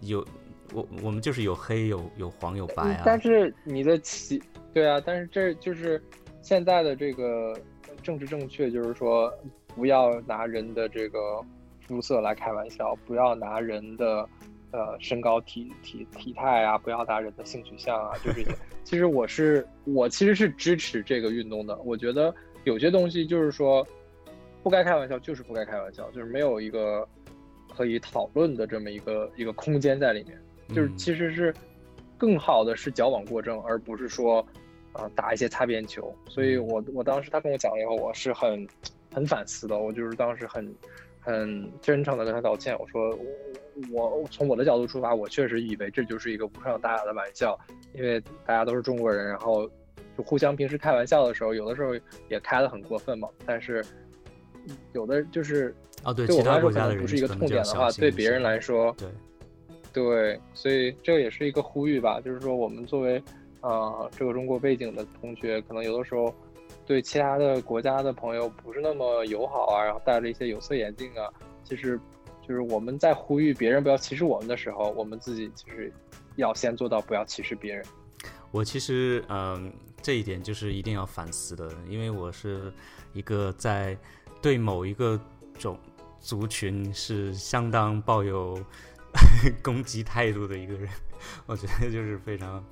有我我们就是有黑有有黄有白啊。但是你的歧对啊，但是这就是现在的这个政治正确，就是说不要拿人的这个肤色来开玩笑，不要拿人的呃身高体体体态啊，不要拿人的性取向啊，就这些。其实我是我其实是支持这个运动的。我觉得有些东西就是说不该开玩笑，就是不该开玩笑，就是没有一个可以讨论的这么一个一个空间在里面。就是其实是更好的是矫枉过正，而不是说啊打一些擦边球。所以我我当时他跟我讲了以后，我是很很反思的。我就是当时很。很真诚的跟他道歉，我说我从我的角度出发，我确实以为这就是一个无伤大雅的玩笑，因为大家都是中国人，然后就互相平时开玩笑的时候，有的时候也开的很过分嘛。但是有的就是哦，对，对我来说可能不是一个痛点的话，对别人来说，对对，所以这也是一个呼吁吧，就是说我们作为呃这个中国背景的同学，可能有的时候。对其他的国家的朋友不是那么友好啊，然后戴了一些有色眼镜啊，其实，就是我们在呼吁别人不要歧视我们的时候，我们自己其实要先做到不要歧视别人。我其实，嗯，这一点就是一定要反思的，因为我是一个在对某一个种族群是相当抱有 攻击态度的一个人，我觉得就是非常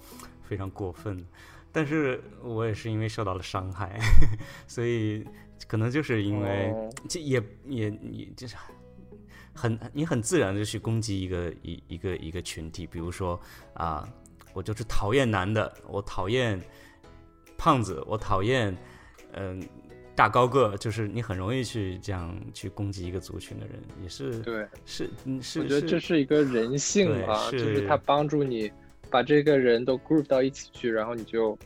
非常过分。但是我也是因为受到了伤害，所以可能就是因为这也也也就是很你很自然的去攻击一个一一个一个群体，比如说啊，我就是讨厌男的，我讨厌胖子，我讨厌嗯大高个，就是你很容易去这样去攻击一个族群的人，也是对是是，我觉得这是一个人性啊，就是他帮助你。把这个人都 group 到一起去，然后你就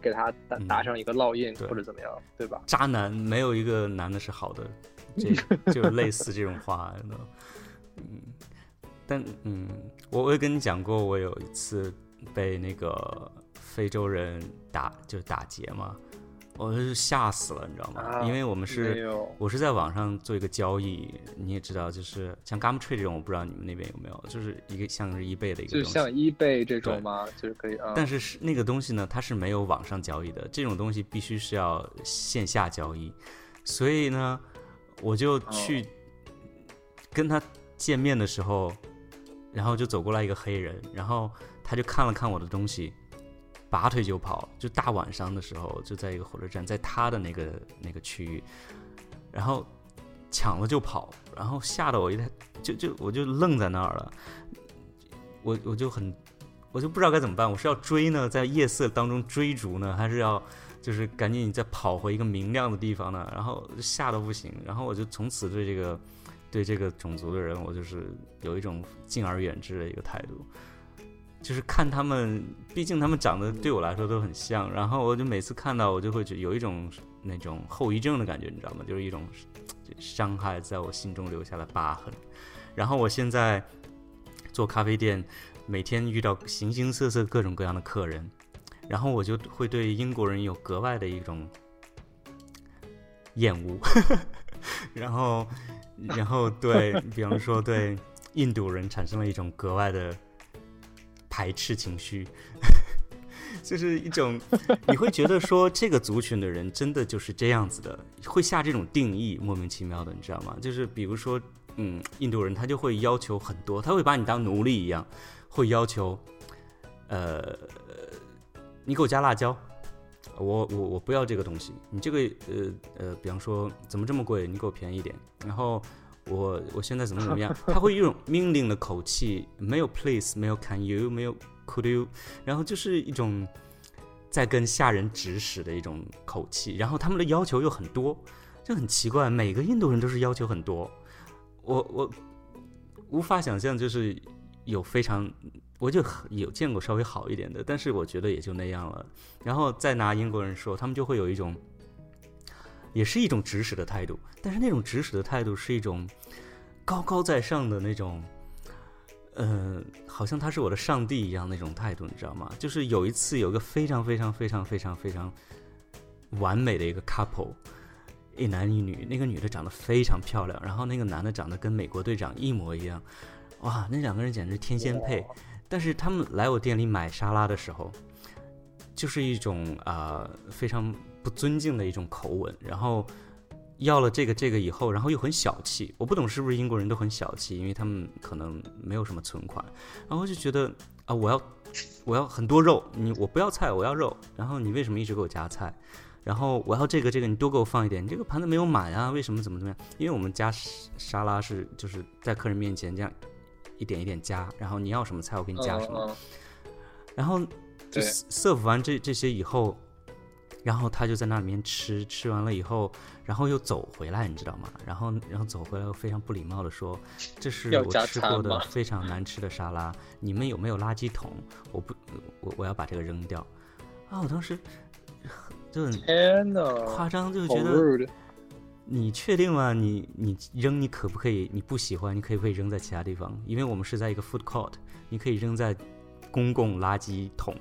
给他打打上一个烙印或者怎么样，对吧？渣男没有一个男的是好的，这就类似这种话，嗯，但嗯，我我也跟你讲过，我有一次被那个非洲人打，就是打劫嘛。我是吓死了，你知道吗？因为我们是，我是在网上做一个交易，你也知道，就是像 Gumtree 这种，我不知道你们那边有没有，就是一个像是 eBay 的一个东西，就像 eBay 这种吗？就是可以啊。但是是那个东西呢，它是没有网上交易的，这种东西必须是要线下交易，所以呢，我就去跟他见面的时候，然后就走过来一个黑人，然后他就看了看我的东西。拔腿就跑，就大晚上的时候，就在一个火车站，在他的那个那个区域，然后抢了就跑，然后吓得我一，就就我就愣在那儿了，我我就很，我就不知道该怎么办，我是要追呢，在夜色当中追逐呢，还是要就是赶紧再跑回一个明亮的地方呢？然后吓得不行，然后我就从此对这个对这个种族的人，我就是有一种敬而远之的一个态度。就是看他们，毕竟他们长得对我来说都很像，然后我就每次看到我就会觉有一种那种后遗症的感觉，你知道吗？就是一种伤害在我心中留下了疤痕。然后我现在做咖啡店，每天遇到形形色色各种各样的客人，然后我就会对英国人有格外的一种厌恶，然后然后对比方说对印度人产生了一种格外的。排斥情绪，就是一种，你会觉得说这个族群的人真的就是这样子的，会下这种定义，莫名其妙的，你知道吗？就是比如说，嗯，印度人他就会要求很多，他会把你当奴隶一样，会要求，呃，你给我加辣椒，我我我不要这个东西，你这个呃呃，比方说怎么这么贵，你给我便宜一点，然后。我我现在怎么怎么样？他会用命令的口气，没有 please，没有 can you，没有 could you，然后就是一种在跟下人指使的一种口气。然后他们的要求又很多，就很奇怪。每个印度人都是要求很多，我我无法想象，就是有非常，我就有见过稍微好一点的，但是我觉得也就那样了。然后再拿英国人说，他们就会有一种。也是一种指使的态度，但是那种指使的态度是一种高高在上的那种，呃，好像他是我的上帝一样那种态度，你知道吗？就是有一次有个非常非常非常非常非常完美的一个 couple，一男一女，那个女的长得非常漂亮，然后那个男的长得跟美国队长一模一样，哇，那两个人简直天仙配。但是他们来我店里买沙拉的时候，就是一种啊非常。不尊敬的一种口吻，然后要了这个这个以后，然后又很小气。我不懂是不是英国人都很小气，因为他们可能没有什么存款，然后就觉得啊，我要我要很多肉，你我不要菜，我要肉。然后你为什么一直给我夹菜？然后我要这个这个，你多给我放一点。你这个盘子没有满啊，为什么怎么怎么样？因为我们加沙拉是就是在客人面前这样一点一点加，然后你要什么菜我给你加什么。然后就 serve 完这这些以后。然后他就在那里面吃，吃完了以后，然后又走回来，你知道吗？然后，然后走回来又非常不礼貌的说：“这是我吃过的非常难吃的沙拉，你们有没有垃圾桶？我不，我我要把这个扔掉。”啊，我当时就天呐，夸张，就觉得你确定吗？你你扔你可不可以？你不喜欢你可以不可以扔在其他地方？因为我们是在一个 food court，你可以扔在公共垃圾桶。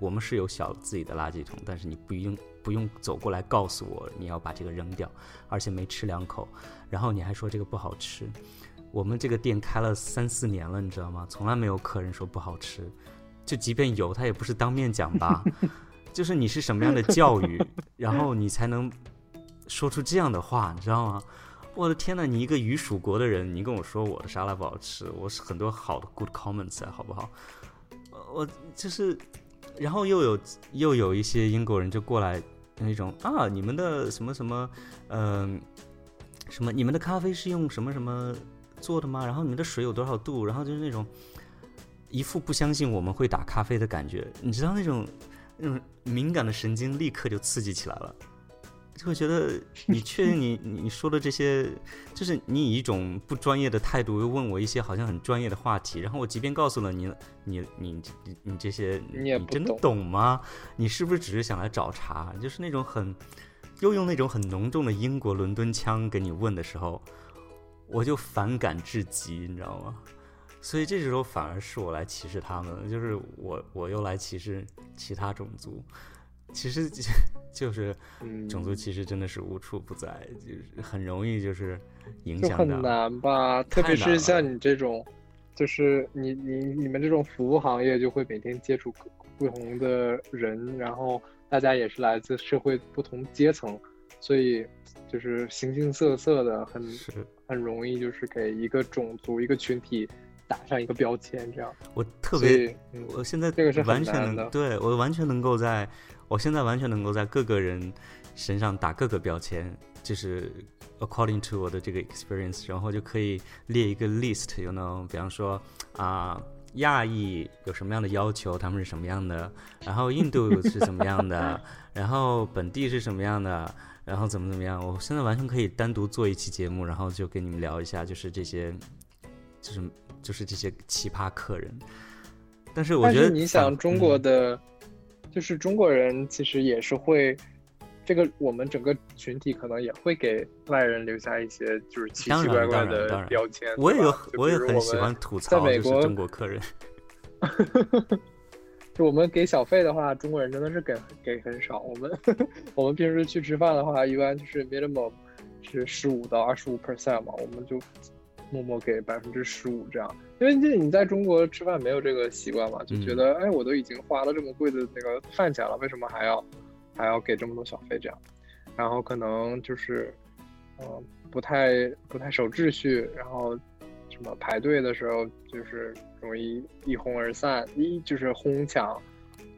我们是有小自己的垃圾桶，但是你不用不用走过来告诉我你要把这个扔掉，而且没吃两口，然后你还说这个不好吃。我们这个店开了三四年了，你知道吗？从来没有客人说不好吃，就即便有，他也不是当面讲吧。就是你是什么样的教育，然后你才能说出这样的话，你知道吗？我的天呐，你一个鱼属国的人，你跟我说我的沙拉不好吃，我是很多好的 good comments 啊，好不好？我就是。然后又有又有一些英国人就过来那种啊，你们的什么什么，嗯，什么你们的咖啡是用什么什么做的吗？然后你们的水有多少度？然后就是那种一副不相信我们会打咖啡的感觉，你知道那种那种敏感的神经立刻就刺激起来了。就会觉得你 确定你你说的这些，就是你以一种不专业的态度又问我一些好像很专业的话题，然后我即便告诉了你，你你你这些，你真的懂吗？你是不是只是想来找茬？就是那种很又用那种很浓重的英国伦敦腔给你问的时候，我就反感至极，你知道吗？所以这时候反而是我来歧视他们，就是我我又来歧视其他种族。其实就是种族歧视真的是无处不在，就是很容易就是影响。很难吧？特别是像你这种，就是你你你们这种服务行业，就会每天接触不同的人，然后大家也是来自社会不同阶层，所以就是形形色色的，很很容易就是给一个种族一个群体打上一个标签，这样。我特别，我现在这个是完全能，对我完全能够在。我现在完全能够在各个人身上打各个标签，就是 according to 我的这个 experience，然后就可以列一个 list，you know，，比方说啊，亚裔有什么样的要求，他们是什么样的，然后印度 是怎么样的，然后本地是什么样的，然后怎么怎么样，我现在完全可以单独做一期节目，然后就跟你们聊一下，就是这些，就是就是这些奇葩客人。但是我觉得你想中国的。就是中国人其实也是会，这个我们整个群体可能也会给外人留下一些就是奇奇怪怪的标签。我也有，我也很喜欢吐槽，在美国中国客人。就我们给小费的话，中国人真的是给给很少。我们 我们平时去吃饭的话，一般就是 minimum 是十五到二十五 percent 嘛，我们就默默给百分之十五这样。因为你你在中国吃饭没有这个习惯嘛，就觉得哎，我都已经花了这么贵的那个饭钱了，为什么还要还要给这么多小费这样？然后可能就是，嗯，不太不太守秩序，然后什么排队的时候就是容易一哄而散，一就是哄抢，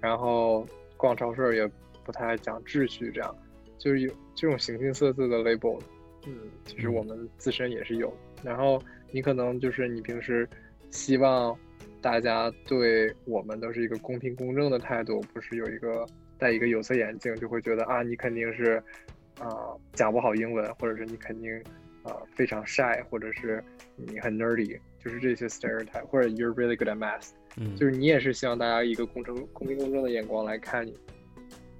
然后逛超市也不太讲秩序，这样就是有这种形形色色的 label，嗯，其实我们自身也是有，然后你可能就是你平时。希望大家对我们都是一个公平公正的态度，不是有一个戴一个有色眼镜就会觉得啊，你肯定是啊讲不好英文，或者是你肯定啊非常 shy，或者是你很 nerdy，就是这些 stereotype，或者 you're really good at math，嗯，就是你也是希望大家一个公正、公平公正的眼光来看你，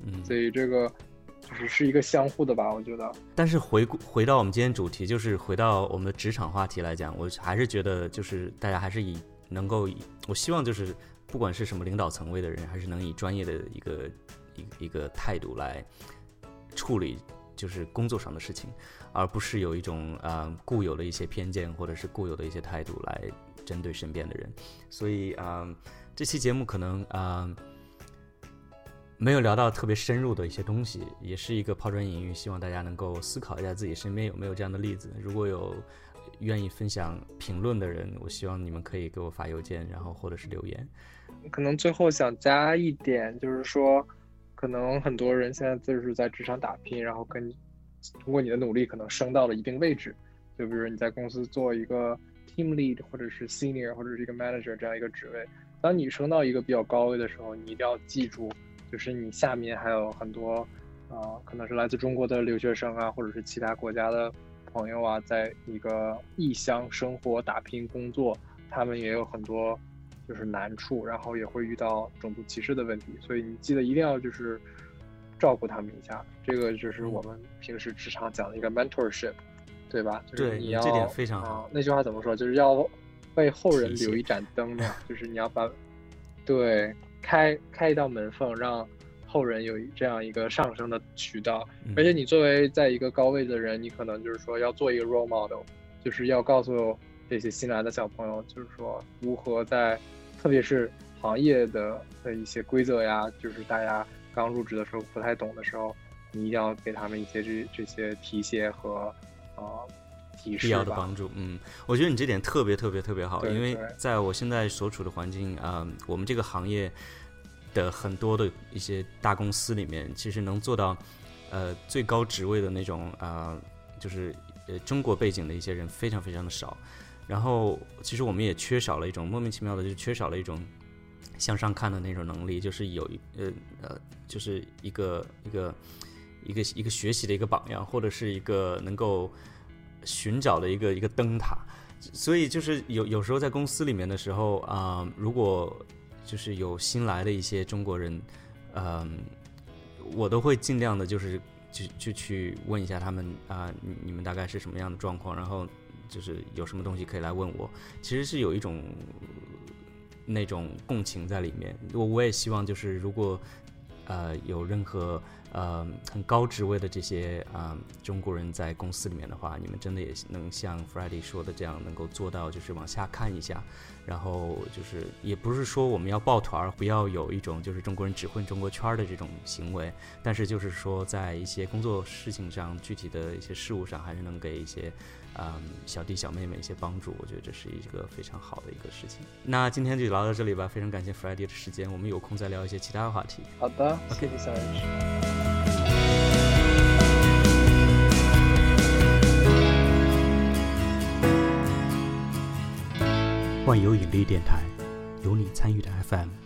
嗯，所以这个。就是是一个相互的吧，我觉得。但是回顾回到我们今天主题，就是回到我们的职场话题来讲，我还是觉得就是大家还是以能够以，我希望就是不管是什么领导层位的人，还是能以专业的一个一一个态度来处理就是工作上的事情，而不是有一种啊固有的一些偏见或者是固有的一些态度来针对身边的人。所以啊，这期节目可能啊。没有聊到特别深入的一些东西，也是一个抛砖引玉，希望大家能够思考一下自己身边有没有这样的例子。如果有愿意分享评论的人，我希望你们可以给我发邮件，然后或者是留言。可能最后想加一点，就是说，可能很多人现在就是在职场打拼，然后跟通过你的努力，可能升到了一定位置。就比如你在公司做一个 team lead，或者是 senior，或者是一个 manager 这样一个职位。当你升到一个比较高位的时候，你一定要记住，就是你下面还有很多，呃，可能是来自中国的留学生啊，或者是其他国家的朋友啊，在一个异乡生活、打拼、工作，他们也有很多就是难处，然后也会遇到种族歧视的问题，所以你记得一定要就是照顾他们一下。这个就是我们平时职场讲的一个 mentorship，对吧？就是你要这点非常好。那句话怎么说？就是要。为后人留一盏灯嘛，就是你要把，对，开开一道门缝，让后人有这样一个上升的渠道。而且你作为在一个高位的人，你可能就是说要做一个 role model，就是要告诉这些新来的小朋友，就是说如何在，特别是行业的的一些规则呀，就是大家刚入职的时候不太懂的时候，你一定要给他们一些这这些提携和，呃。必要的帮助，嗯，我觉得你这点特别特别特别好，因为在我现在所处的环境啊，我们这个行业的很多的一些大公司里面，其实能做到呃最高职位的那种啊，就是呃中国背景的一些人非常非常的少。然后其实我们也缺少了一种莫名其妙的，就缺少了一种向上看的那种能力，就是有一呃呃，就是一个一个一个一个学习的一个榜样，或者是一个能够。寻找的一个一个灯塔，所以就是有有时候在公司里面的时候啊，如果就是有新来的一些中国人，嗯，我都会尽量的，就是就就去问一下他们啊，你你们大概是什么样的状况，然后就是有什么东西可以来问我，其实是有一种那种共情在里面。我我也希望就是如果呃有任何。呃，很高职位的这些啊中国人在公司里面的话，你们真的也能像 Friday 说的这样，能够做到就是往下看一下，然后就是也不是说我们要抱团，不要有一种就是中国人只混中国圈的这种行为，但是就是说在一些工作事情上，具体的一些事务上，还是能给一些。嗯，小弟小妹妹一些帮助，我觉得这是一个非常好的一个事情。那今天就聊到这里吧，非常感谢 Friday 的时间，我们有空再聊一些其他的话题。好的，OK，小人。万有引力电台，有你参与的 FM。